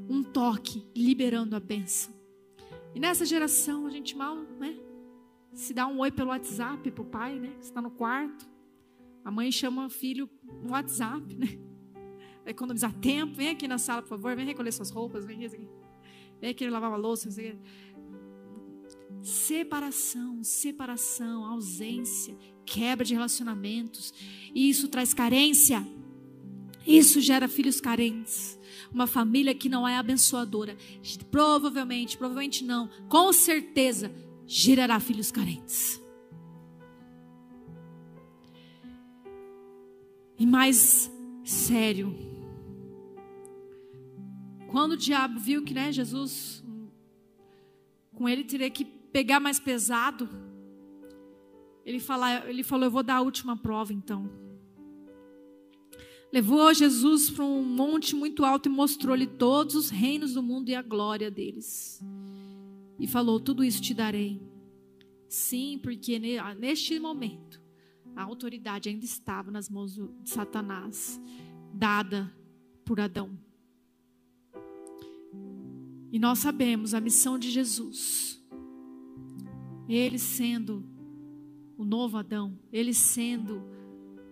Um toque liberando a bênção. E nessa geração a gente mal, né? Se dá um oi pelo WhatsApp pro pai, né? Que está no quarto. A mãe chama o filho no WhatsApp, né? Vai economizar tempo. Vem aqui na sala, por favor. Vem recolher suas roupas. Vem aqui. Vem aqui lavar uma louça. Separação, separação, ausência, quebra de relacionamentos. E isso traz carência. Isso gera filhos carentes. Uma família que não é abençoadora. Provavelmente, provavelmente não, com certeza, gerará filhos carentes. E mais sério, quando o diabo viu que né, Jesus, com ele teria que pegar mais pesado, ele, fala, ele falou: Eu vou dar a última prova então. Levou Jesus para um monte muito alto e mostrou-lhe todos os reinos do mundo e a glória deles. E falou: Tudo isso te darei. Sim, porque neste momento a autoridade ainda estava nas mãos de Satanás, dada por Adão. E nós sabemos a missão de Jesus. Ele sendo o novo Adão, ele sendo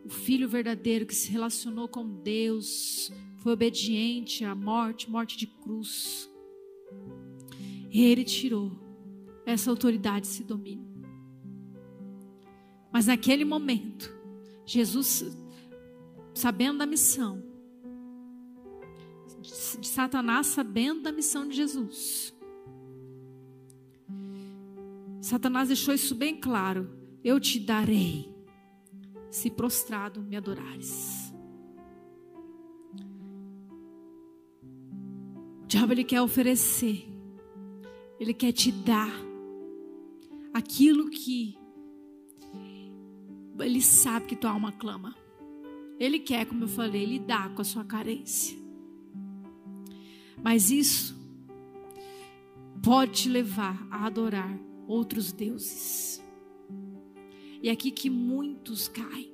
o filho verdadeiro que se relacionou com Deus, foi obediente à morte, morte de cruz. Ele tirou essa autoridade, esse domínio. Mas naquele momento, Jesus, sabendo da missão, de Satanás sabendo da missão de Jesus. Satanás deixou isso bem claro. Eu te darei, se prostrado me adorares. O diabo ele quer oferecer, ele quer te dar aquilo que ele sabe que tua alma clama. Ele quer, como eu falei, lidar com a sua carência. Mas isso pode te levar a adorar outros deuses. E é aqui que muitos caem.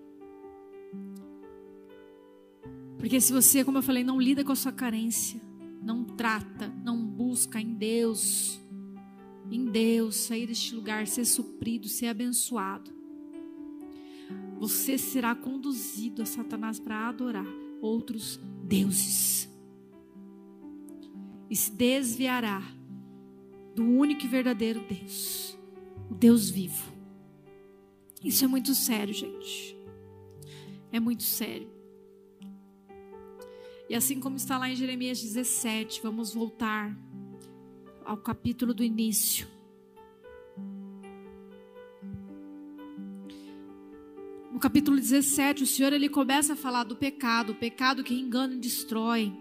Porque se você, como eu falei, não lida com a sua carência, não trata, não busca em Deus, em Deus, sair deste lugar, ser suprido, ser abençoado, você será conduzido a Satanás para adorar outros deuses. E se desviará do único e verdadeiro Deus, o Deus vivo. Isso é muito sério, gente. É muito sério. E assim como está lá em Jeremias 17, vamos voltar ao capítulo do início. No capítulo 17, o Senhor ele começa a falar do pecado, o pecado que engana e destrói,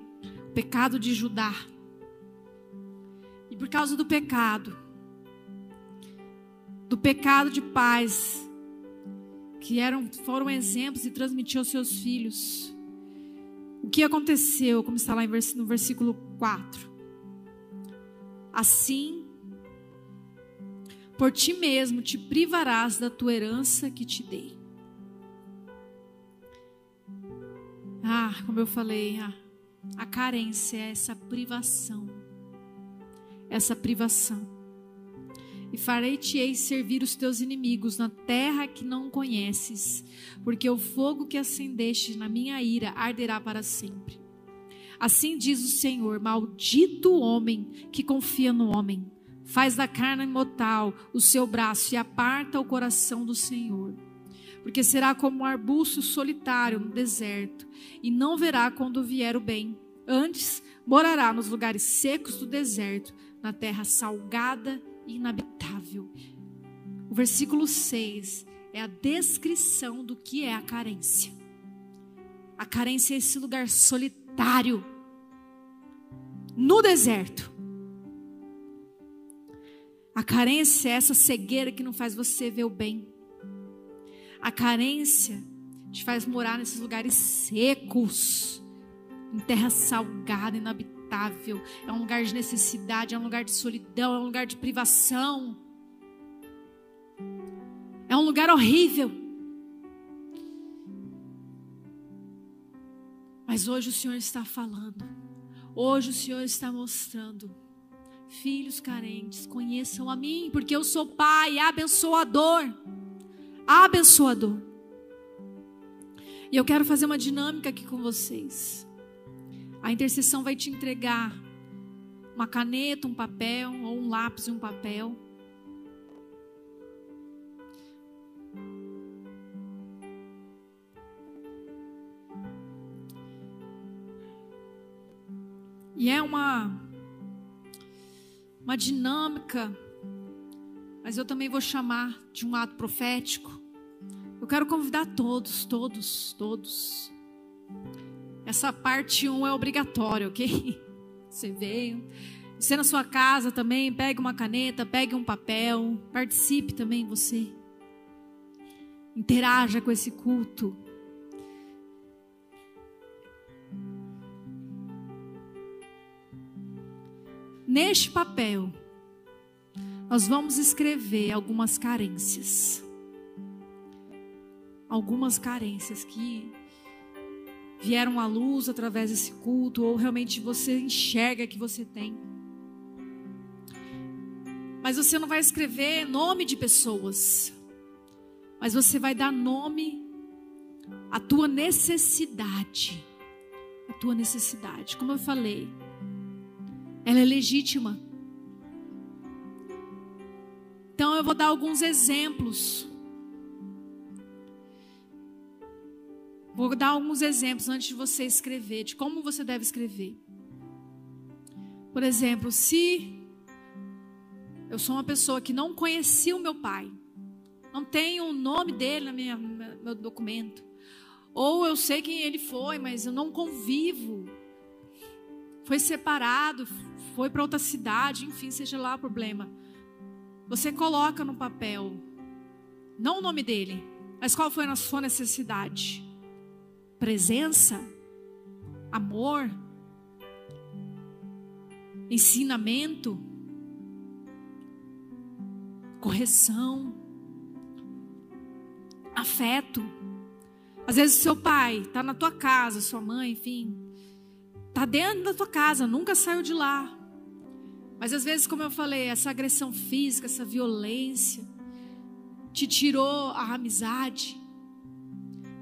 o pecado de Judá. Por causa do pecado, do pecado de pais, que eram, foram exemplos e transmitiam aos seus filhos, o que aconteceu, como está lá no versículo 4? Assim, por ti mesmo te privarás da tua herança que te dei. Ah, como eu falei, a, a carência é essa privação. Essa privação. E farei-te servir os teus inimigos na terra que não conheces, porque o fogo que acendeste na minha ira arderá para sempre. Assim diz o Senhor: Maldito o homem que confia no homem, faz da carne mortal o seu braço e aparta o coração do Senhor porque será como um arbusto solitário no deserto, e não verá quando vier o bem. Antes, morará nos lugares secos do deserto, na terra salgada e inabitável. O versículo 6 é a descrição do que é a carência. A carência é esse lugar solitário, no deserto. A carência é essa cegueira que não faz você ver o bem. A carência te faz morar nesses lugares secos, em terra salgada, inabitável. É um lugar de necessidade, é um lugar de solidão, é um lugar de privação. É um lugar horrível. Mas hoje o Senhor está falando. Hoje o Senhor está mostrando. Filhos carentes, conheçam a mim, porque eu sou Pai abençoador abençoador. E eu quero fazer uma dinâmica aqui com vocês. A intercessão vai te entregar uma caneta, um papel, ou um lápis e um papel. E é uma uma dinâmica, mas eu também vou chamar de um ato profético. Eu quero convidar todos, todos, todos. Essa parte 1 um é obrigatória, ok? Você veio. Você na sua casa também, pegue uma caneta, pegue um papel, participe também você. Interaja com esse culto. Neste papel, nós vamos escrever algumas carências. Algumas carências que vieram à luz através desse culto, ou realmente você enxerga que você tem. Mas você não vai escrever nome de pessoas, mas você vai dar nome à tua necessidade. A tua necessidade. Como eu falei, ela é legítima. Então eu vou dar alguns exemplos. Vou dar alguns exemplos antes de você escrever, de como você deve escrever. Por exemplo, se eu sou uma pessoa que não conhecia o meu pai, não tenho o nome dele no meu documento, ou eu sei quem ele foi, mas eu não convivo, foi separado, foi para outra cidade, enfim, seja lá o problema. Você coloca no papel, não o nome dele, mas qual foi a sua necessidade? Presença? Amor? Ensinamento? Correção? Afeto? Às vezes seu pai está na tua casa, sua mãe, enfim, está dentro da tua casa, nunca saiu de lá. Mas às vezes, como eu falei, essa agressão física, essa violência, te tirou a amizade,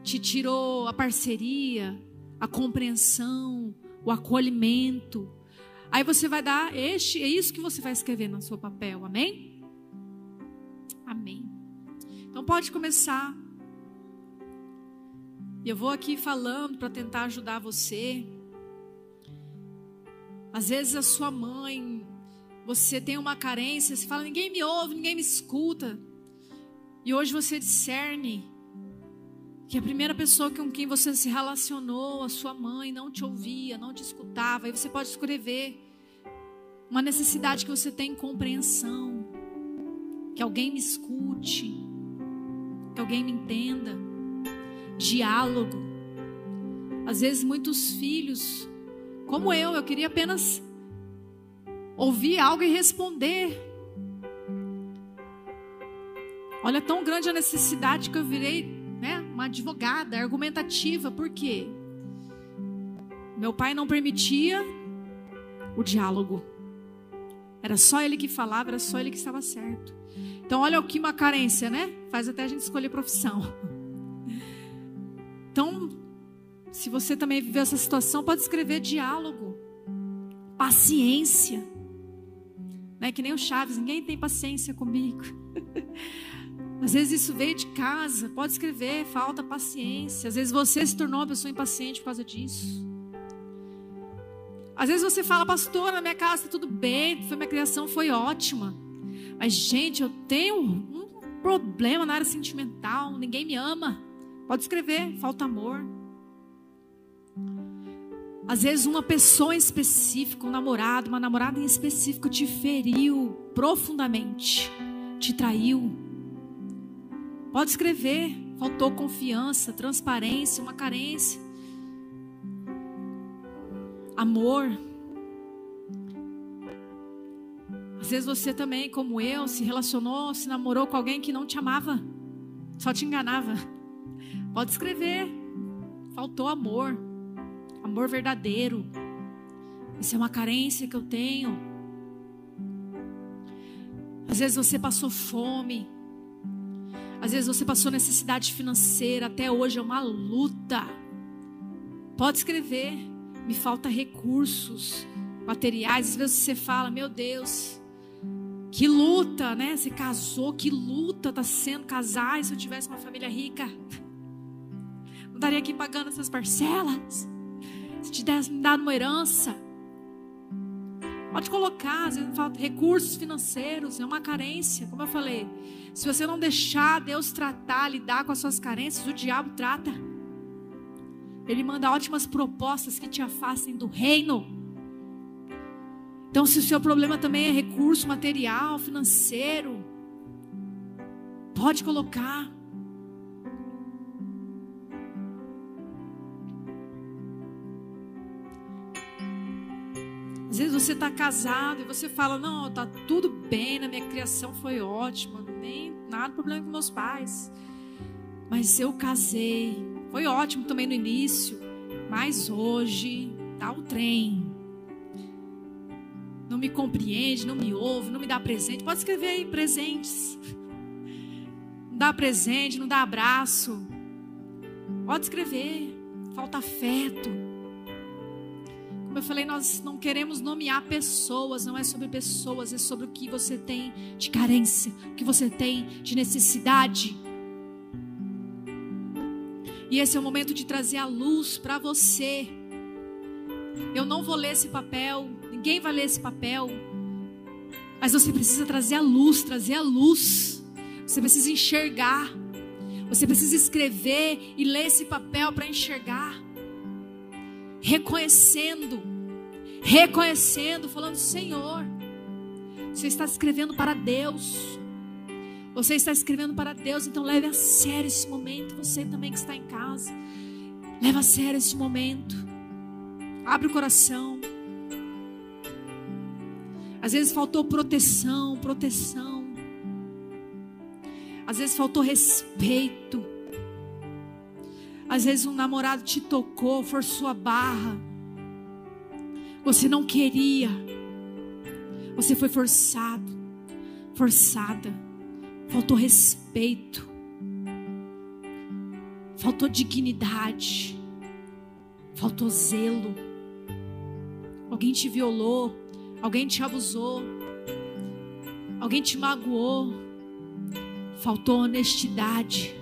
te tirou a parceria, a compreensão, o acolhimento. Aí você vai dar este, é isso que você vai escrever no seu papel, amém? Amém. Então pode começar. Eu vou aqui falando para tentar ajudar você. Às vezes a sua mãe você tem uma carência, você fala, ninguém me ouve, ninguém me escuta. E hoje você discerne que a primeira pessoa com quem você se relacionou, a sua mãe, não te ouvia, não te escutava. Aí você pode escrever uma necessidade que você tem em compreensão, que alguém me escute, que alguém me entenda. Diálogo. Às vezes muitos filhos, como eu, eu queria apenas ouvir algo e responder. Olha, tão grande a necessidade que eu virei uma advogada argumentativa. Por quê? Meu pai não permitia o diálogo. Era só ele que falava, era só ele que estava certo. Então, olha o que uma carência, né? Faz até a gente escolher profissão. Então, se você também viveu essa situação, pode escrever diálogo, paciência. Não é que nem o Chaves, ninguém tem paciência comigo. Às vezes isso veio de casa, pode escrever, falta paciência. Às vezes você se tornou uma pessoa impaciente por causa disso. Às vezes você fala, pastor, na minha casa está tudo bem, foi minha criação foi ótima. Mas, gente, eu tenho um problema na área sentimental, ninguém me ama. Pode escrever, falta amor. Às vezes uma pessoa em específico, um namorado, uma namorada em específico te feriu profundamente, te traiu. Pode escrever, faltou confiança, transparência, uma carência. Amor. Às vezes você também, como eu, se relacionou, se namorou com alguém que não te amava, só te enganava. Pode escrever. Faltou amor amor verdadeiro. Isso é uma carência que eu tenho. Às vezes você passou fome. Às vezes você passou necessidade financeira. Até hoje é uma luta. Pode escrever. Me falta recursos materiais. Às vezes você fala, meu Deus, que luta, né? Você casou, que luta está sendo casar. E se eu tivesse uma família rica, não estaria aqui pagando essas parcelas se te desse dado uma herança. Pode colocar, às vezes falta recursos financeiros, é uma carência, como eu falei. Se você não deixar Deus tratar, lidar com as suas carências, o diabo trata. Ele manda ótimas propostas que te afastem do reino. Então, se o seu problema também é recurso material, financeiro, pode colocar. Você está casado e você fala: Não, tá tudo bem, na minha criação foi ótima, nem nada problema com meus pais. Mas eu casei, foi ótimo também no início, mas hoje tá o trem. Não me compreende, não me ouve, não me dá presente. Pode escrever aí presentes. Não dá presente, não dá abraço. Pode escrever. Falta afeto. Como eu falei, nós não queremos nomear pessoas, não é sobre pessoas, é sobre o que você tem de carência, o que você tem de necessidade. E esse é o momento de trazer a luz para você. Eu não vou ler esse papel, ninguém vai ler esse papel, mas você precisa trazer a luz, trazer a luz. Você precisa enxergar. Você precisa escrever e ler esse papel para enxergar reconhecendo, reconhecendo, falando: Senhor, você está escrevendo para Deus. Você está escrevendo para Deus, então leve a sério esse momento. Você também que está em casa, leve a sério esse momento. Abre o coração. Às vezes faltou proteção, proteção. Às vezes faltou respeito. Às vezes um namorado te tocou, forçou a barra. Você não queria. Você foi forçado, forçada. Faltou respeito. Faltou dignidade. Faltou zelo. Alguém te violou, alguém te abusou. Alguém te magoou. Faltou honestidade.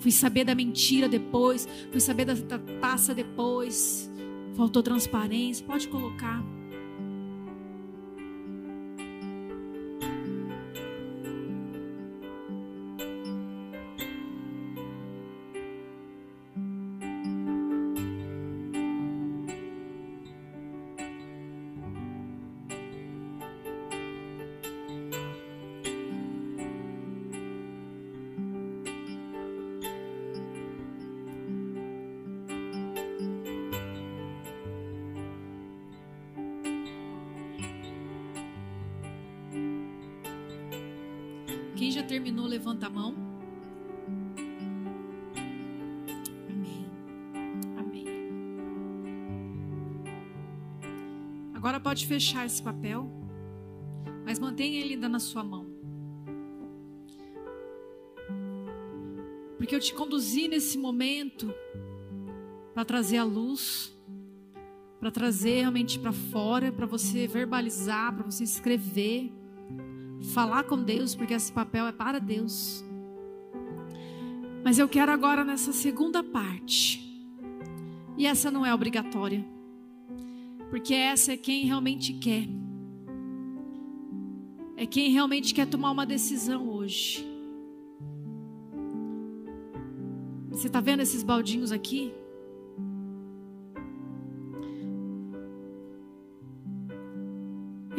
Fui saber da mentira depois. Fui saber da, taça depois. Faltou transparência. Pode colocar. Fechar esse papel, mas mantenha ele ainda na sua mão. Porque eu te conduzi nesse momento para trazer a luz, para trazer realmente para fora, para você verbalizar, para você escrever falar com Deus, porque esse papel é para Deus. Mas eu quero agora nessa segunda parte. E essa não é obrigatória. Porque essa é quem realmente quer. É quem realmente quer tomar uma decisão hoje. Você está vendo esses baldinhos aqui?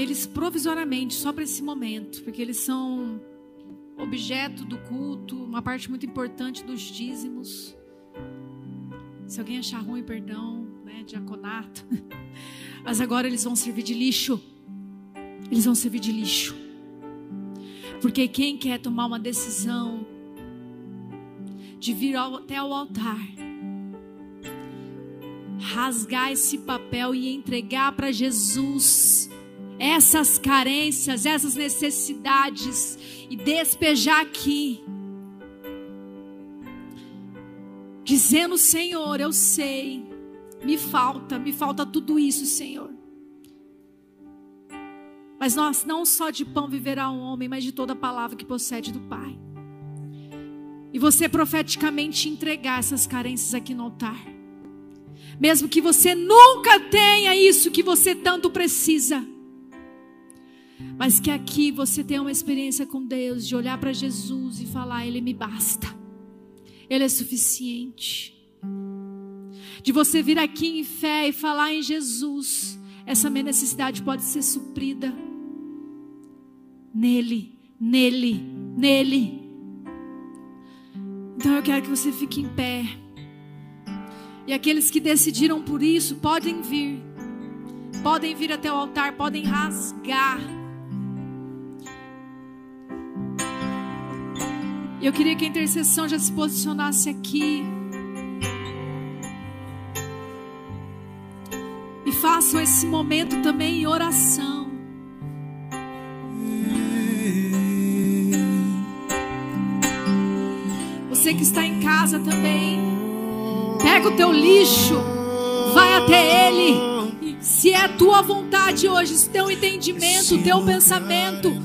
eles provisoriamente, só para esse momento, porque eles são objeto do culto, uma parte muito importante dos dízimos. Se alguém achar ruim, perdão, né, diaconato. Mas agora eles vão servir de lixo. Eles vão servir de lixo. Porque quem quer tomar uma decisão de vir ao, até o altar, rasgar esse papel e entregar para Jesus essas carências, essas necessidades e despejar aqui. Dizendo, Senhor, eu sei, me falta, me falta tudo isso, Senhor. Mas nós não só de pão viverá um homem, mas de toda palavra que procede do Pai. E você profeticamente entregar essas carências aqui no altar. Mesmo que você nunca tenha isso que você tanto precisa Mas que aqui você tenha uma experiência com Deus, de olhar para Jesus e falar: Ele me basta, Ele é suficiente. De você vir aqui em fé e falar em Jesus, essa minha necessidade pode ser suprida. Nele, nele, nele. Então eu quero que você fique em pé. E aqueles que decidiram por isso podem vir. Podem vir até o altar, podem rasgar. Eu queria que a intercessão já se posicionasse aqui. Façam esse momento também em oração. Você que está em casa também, pega o teu lixo, vai até ele. Se é tua vontade hoje, se teu entendimento, teu pensamento